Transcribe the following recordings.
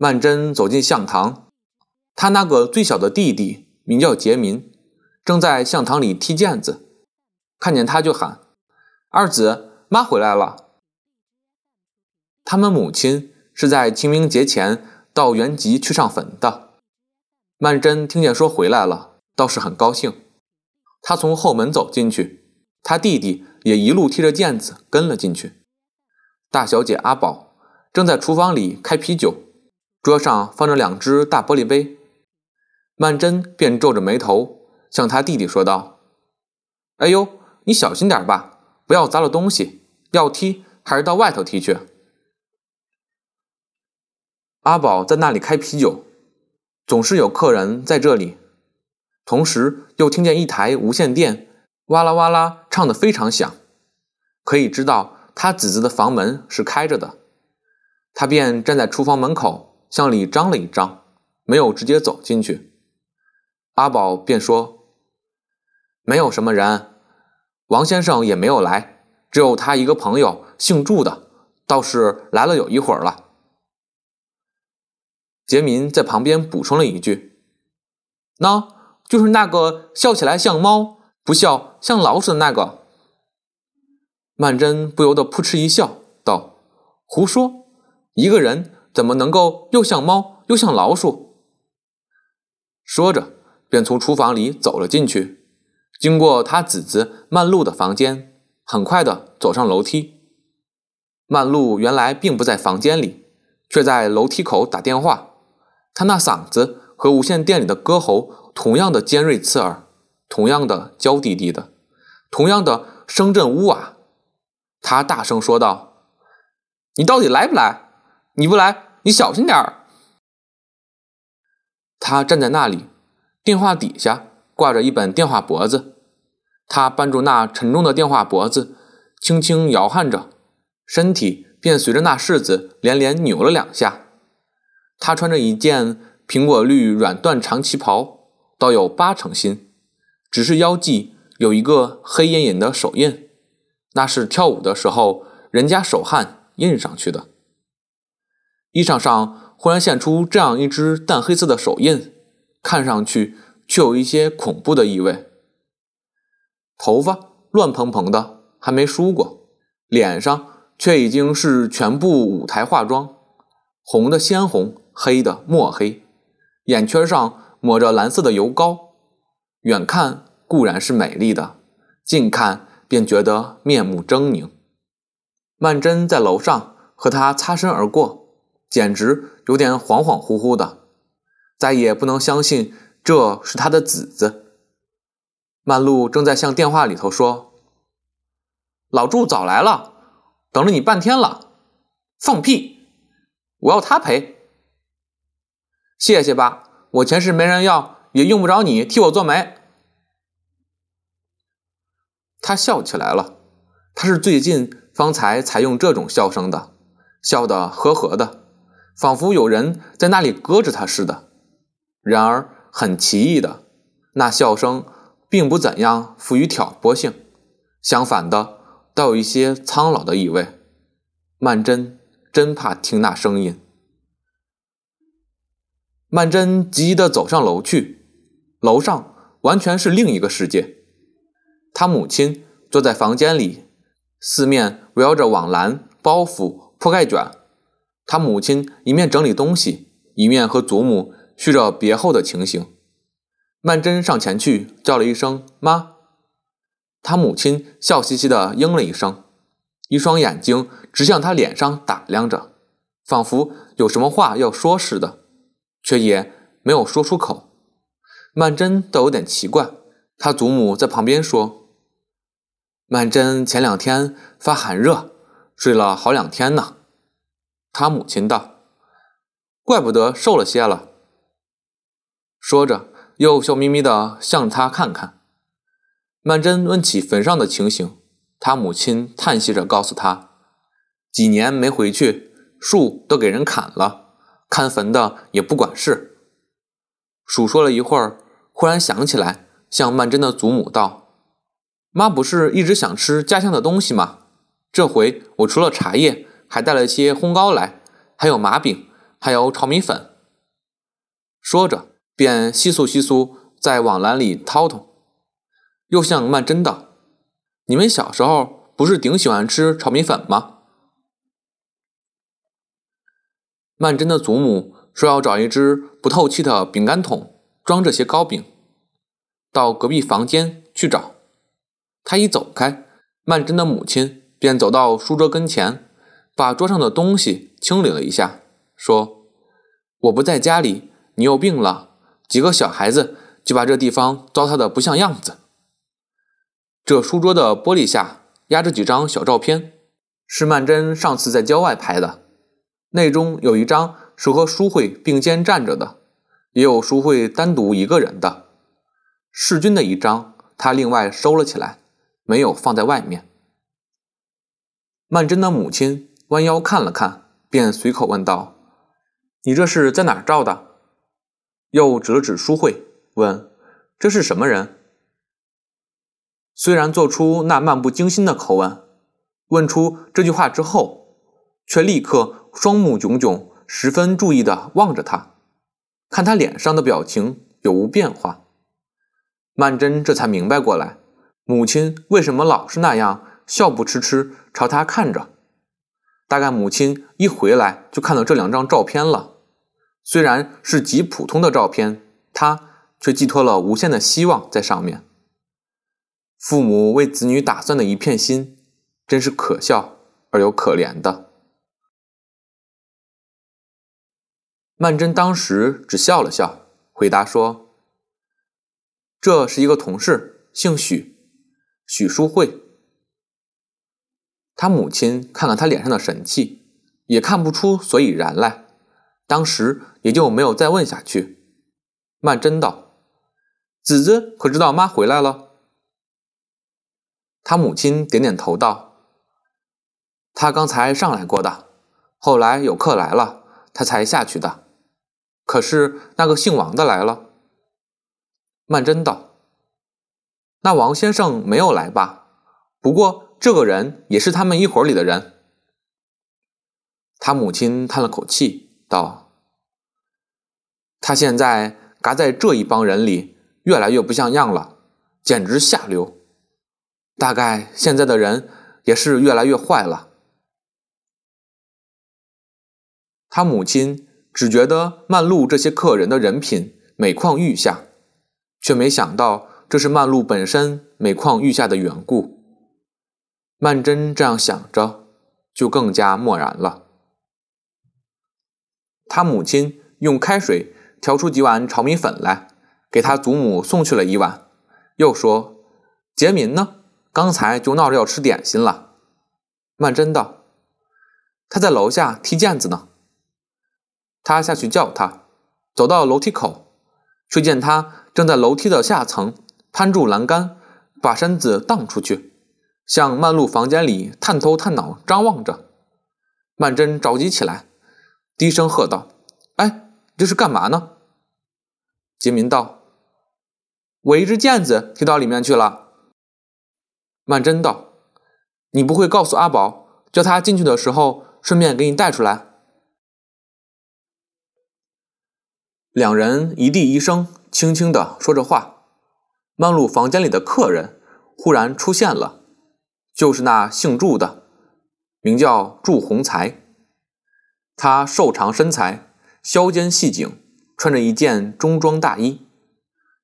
曼桢走进向堂，他那个最小的弟弟名叫杰民，正在向堂里踢毽子，看见他就喊：“二子，妈回来了。”他们母亲是在清明节前到原籍去上坟的。曼桢听见说回来了，倒是很高兴。他从后门走进去，他弟弟也一路踢着毽子跟了进去。大小姐阿宝正在厨房里开啤酒。桌上放着两只大玻璃杯，曼桢便皱着眉头向他弟弟说道：“哎呦，你小心点吧，不要砸了东西。要踢还是到外头踢去。”阿宝在那里开啤酒，总是有客人在这里，同时又听见一台无线电哇啦哇啦唱得非常响，可以知道他姊姊的房门是开着的，他便站在厨房门口。向里张了一张，没有直接走进去。阿宝便说：“没有什么人，王先生也没有来，只有他一个朋友，姓祝的，倒是来了有一会儿了。”杰民在旁边补充了一句：“那就是那个笑起来像猫，不笑像老鼠的那个。”曼桢不由得扑哧一笑，道：“胡说，一个人。”怎么能够又像猫又像老鼠？说着，便从厨房里走了进去，经过他姊姊曼璐的房间，很快的走上楼梯。曼璐原来并不在房间里，却在楼梯口打电话。他那嗓子和无线电里的歌喉同样的尖锐刺耳，同样的娇滴滴的，同样的声震屋瓦。他大声说道：“你到底来不来？你不来！”你小心点儿！他站在那里，电话底下挂着一本电话脖子，他扳住那沉重的电话脖子，轻轻摇撼着，身体便随着那柿子连连扭了两下。他穿着一件苹果绿软缎长旗袍，倒有八成新，只是腰际有一个黑隐隐的手印，那是跳舞的时候人家手汗印上去的。衣裳上忽然现出这样一只淡黑色的手印，看上去却有一些恐怖的意味。头发乱蓬蓬的，还没梳过，脸上却已经是全部舞台化妆，红的鲜红，黑的墨黑，眼圈上抹着蓝色的油膏。远看固然是美丽的，近看便觉得面目狰狞。曼桢在楼上和他擦身而过。简直有点恍恍惚惚的，再也不能相信这是他的子子。曼璐正在向电话里头说：“老祝早来了，等了你半天了。”放屁！我要他赔。谢谢吧，我前世没人要，也用不着你替我做媒。他笑起来了，他是最近方才才用这种笑声的，笑得呵呵的。仿佛有人在那里搁着他似的。然而很奇异的，那笑声并不怎样富于挑拨性，相反的，倒有一些苍老的意味。曼桢真怕听那声音。曼桢急急地走上楼去，楼上完全是另一个世界。他母亲坐在房间里，四面围绕着网篮、包袱、铺盖卷。他母亲一面整理东西，一面和祖母叙着别后的情形。曼桢上前去叫了一声“妈”，他母亲笑嘻嘻地应了一声，一双眼睛直向他脸上打量着，仿佛有什么话要说似的，却也没有说出口。曼桢倒有点奇怪，他祖母在旁边说：“曼桢前两天发寒热，睡了好两天呢。”他母亲道：“怪不得瘦了些了。”说着，又笑眯眯地向他看看。曼桢问起坟上的情形，他母亲叹息着告诉他：“几年没回去，树都给人砍了，看坟的也不管事。”数说了一会儿，忽然想起来，向曼桢的祖母道：“妈不是一直想吃家乡的东西吗？这回我除了茶叶。”还带了些烘糕来，还有麻饼，还有炒米粉。说着，便窸窣窸窣在网篮里掏掏，又向曼桢道：“你们小时候不是顶喜欢吃炒米粉吗？”曼桢的祖母说要找一只不透气的饼干桶装这些糕饼，到隔壁房间去找。他一走开，曼桢的母亲便走到书桌跟前，把桌上的东西清理了一下，说：“我不在家里，你又病了，几个小孩子就把这地方糟蹋的不像样子。”这书桌的玻璃下压着几张小照片，是曼桢上次在郊外拍的。内中有一张是和淑慧并肩站着的，也有淑慧单独一个人的。世君的一张，他另外收了起来，没有放在外面。曼桢的母亲弯腰看了看，便随口问道：“你这是在哪儿照的？”又指了指淑慧，问：“这是什么人？”虽然做出那漫不经心的口吻，问出这句话之后，却立刻。双目炯炯，十分注意地望着他，看他脸上的表情有无变化。曼桢这才明白过来，母亲为什么老是那样笑不痴痴朝他看着。大概母亲一回来就看到这两张照片了，虽然是极普通的照片，他却寄托了无限的希望在上面。父母为子女打算的一片心，真是可笑而又可怜的。曼桢当时只笑了笑，回答说：“这是一个同事，姓许，许淑慧。”他母亲看看他脸上的神气，也看不出所以然来，当时也就没有再问下去。曼桢道：“子子可知道妈回来了？”他母亲点点头道：“他刚才上来过的，后来有客来了，他才下去的。”可是那个姓王的来了。曼桢道：“那王先生没有来吧？不过这个人也是他们一伙里的人。”他母亲叹了口气道：“他现在嘎在这一帮人里，越来越不像样了，简直下流。大概现在的人也是越来越坏了。”他母亲。只觉得曼璐这些客人的人品每况愈下，却没想到这是曼璐本身每况愈下的缘故。曼桢这样想着，就更加漠然了。他母亲用开水调出几碗炒米粉来，给他祖母送去了一碗，又说：“杰民呢？刚才就闹着要吃点心了。”曼桢道：“他在楼下踢毽子呢。”他下去叫他，走到楼梯口，却见他正在楼梯的下层攀住栏杆，把身子荡出去，向曼璐房间里探头探脑张望着。曼桢着急起来，低声喝道：“哎，这是干嘛呢？”杰民道：“我一只毽子踢到里面去了。”曼桢道：“你不会告诉阿宝，叫他进去的时候顺便给你带出来？”两人一地一声，轻轻地说着话。曼璐房间里的客人忽然出现了，就是那姓祝的，名叫祝鸿才。他瘦长身材，削肩细颈，穿着一件中装大衣。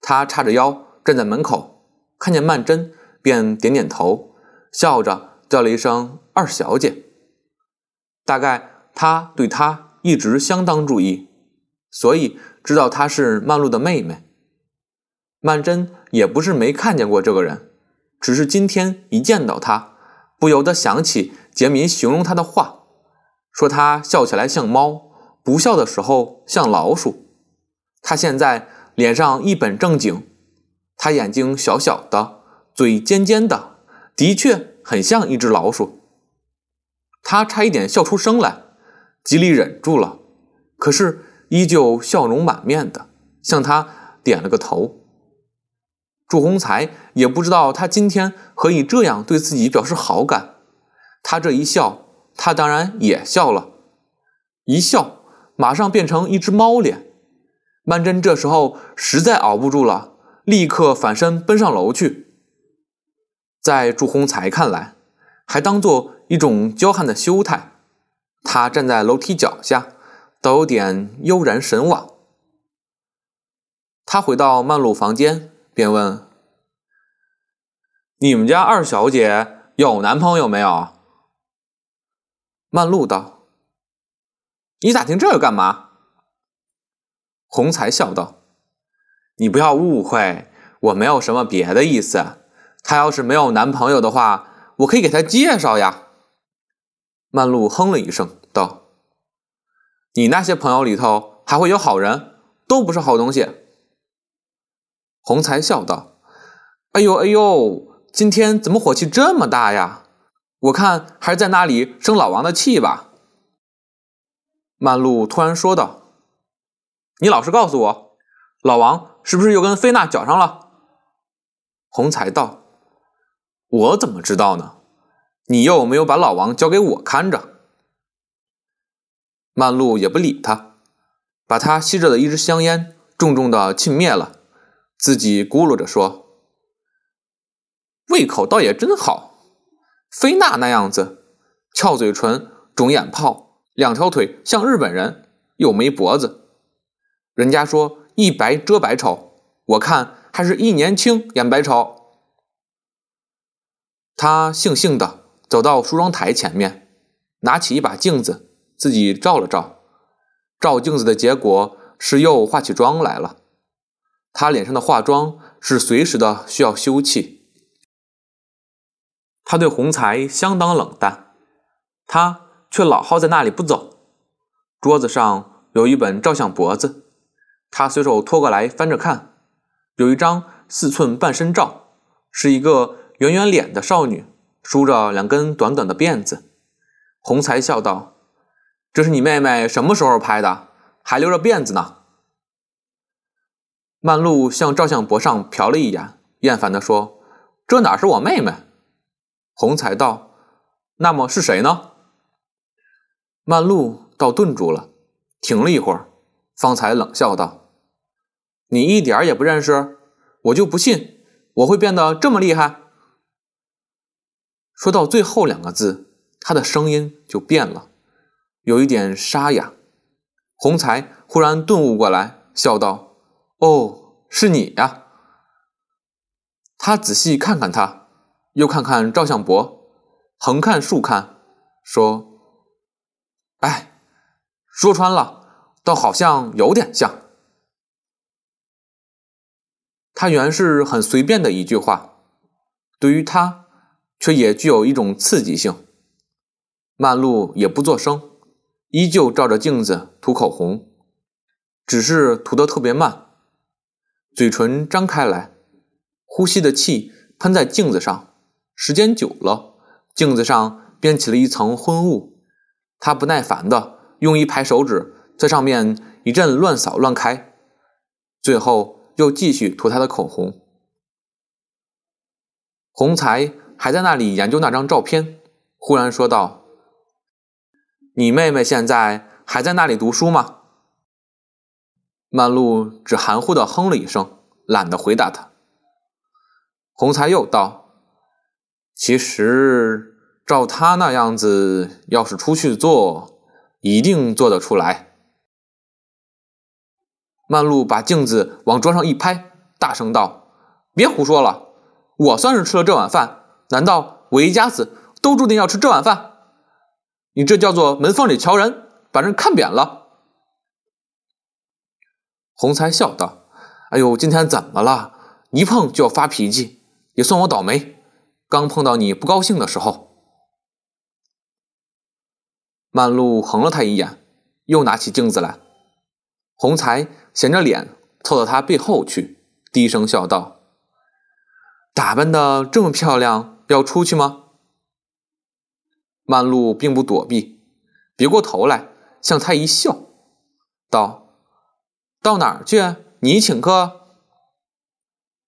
他叉着腰站在门口，看见曼桢，便点点头，笑着叫了一声“二小姐”。大概他对她一直相当注意，所以。知道她是曼璐的妹妹，曼桢也不是没看见过这个人，只是今天一见到他，不由得想起杰米形容他的话，说他笑起来像猫，不笑的时候像老鼠。他现在脸上一本正经，他眼睛小小的，嘴尖尖的，的确很像一只老鼠。他差一点笑出声来，极力忍住了，可是。依旧笑容满面的向他点了个头。祝鸿才也不知道他今天何以这样对自己表示好感，他这一笑，他当然也笑了。一笑，马上变成一只猫脸。曼桢这时候实在熬不住了，立刻反身奔上楼去。在祝鸿才看来，还当做一种娇憨的羞态。他站在楼梯脚下，倒有点悠然神往。他回到曼璐房间，便问：“你们家二小姐有男朋友没有？”曼璐道：“你打听这个干嘛？”洪才笑道：“你不要误会，我没有什么别的意思。她要是没有男朋友的话，我可以给她介绍呀。”曼璐哼了一声，道：“你那些朋友里头还会有好人，都不是好东西。”洪才笑道：“哎呦哎呦，今天怎么火气这么大呀？我看还是在那里生老王的气吧。”曼璐突然说道。你老实告诉我，老王是不是又跟菲娜搅上了？洪才道：“我怎么知道呢？你又没有把老王交给我看着。”曼璐也不理他，把他吸着的一支香烟重重的沁灭了，自己咕噜着说：“胃口倒也真好，菲娜那样子，翘嘴唇，肿眼泡，两条腿像日本人，又没脖子。”人家说一白遮百丑，我看还是一年轻演百丑。他悻悻的走到梳妆台前面，拿起一把镜子，自己照了照。照镜子的结果是又化起妆来了。他脸上的化妆是随时的需要休憩。他对洪才相当冷淡，他却老耗在那里不走。桌子上有一本照相簿子。他随手拖过来翻着看，有一张四寸半身照，是一个圆圆脸的少女，梳着两根短短的辫子。洪才笑道：“这是你妹妹什么时候拍的？还留着辫子呢。”曼璐向照相簿上瞟了一眼，厌烦地说：“这哪是我妹妹？”洪才道：“那么是谁呢？”曼璐倒顿住了，停了一会儿，方才冷笑道。你一点也不认识，我就不信我会变得这么厉害。说到最后两个字，他的声音就变了，有一点沙哑。洪才忽然顿悟过来，笑道：“哦，是你呀。”他仔细看看他，又看看照相簿，横看竖看，说：“哎，说穿了，倒好像有点像。”他原是很随便的一句话，对于他，却也具有一种刺激性。曼璐也不作声，依旧照着镜子涂口红，只是涂得特别慢，嘴唇张开来，呼吸的气喷在镜子上，时间久了，镜子上便起了一层昏雾。他不耐烦的用一排手指在上面一阵乱扫乱开，最后。又继续涂他的口红。洪才还在那里研究那张照片，忽然说道：“你妹妹现在还在那里读书吗？”曼璐只含糊的哼了一声，懒得回答他。洪才又道：“其实照他那样子，要是出去做，一定做得出来。”曼璐把镜子往桌上一拍，大声道：“别胡说了！我算是吃了这碗饭，难道我一家子都注定要吃这碗饭？你这叫做门缝里瞧人，把人看扁了。”洪才笑道：“哎呦，今天怎么了？一碰就要发脾气，也算我倒霉，刚碰到你不高兴的时候。”曼璐横了他一眼，又拿起镜子来。洪才。闲着脸凑到他背后去，低声笑道：“打扮的这么漂亮，要出去吗？”曼璐并不躲避，别过头来向他一笑，道：“到哪儿去？你请客。”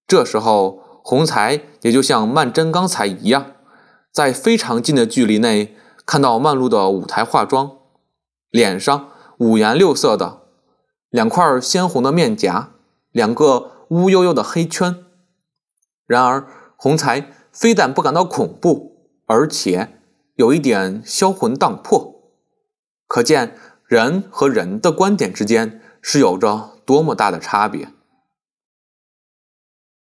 这时候，洪才也就像曼桢刚才一样，在非常近的距离内看到曼璐的舞台化妆，脸上五颜六色的，两块鲜红的面颊，两个乌悠悠的黑圈。然而，洪才非但不感到恐怖，而且有一点销魂荡魄。可见人和人的观点之间是有着多么大的差别。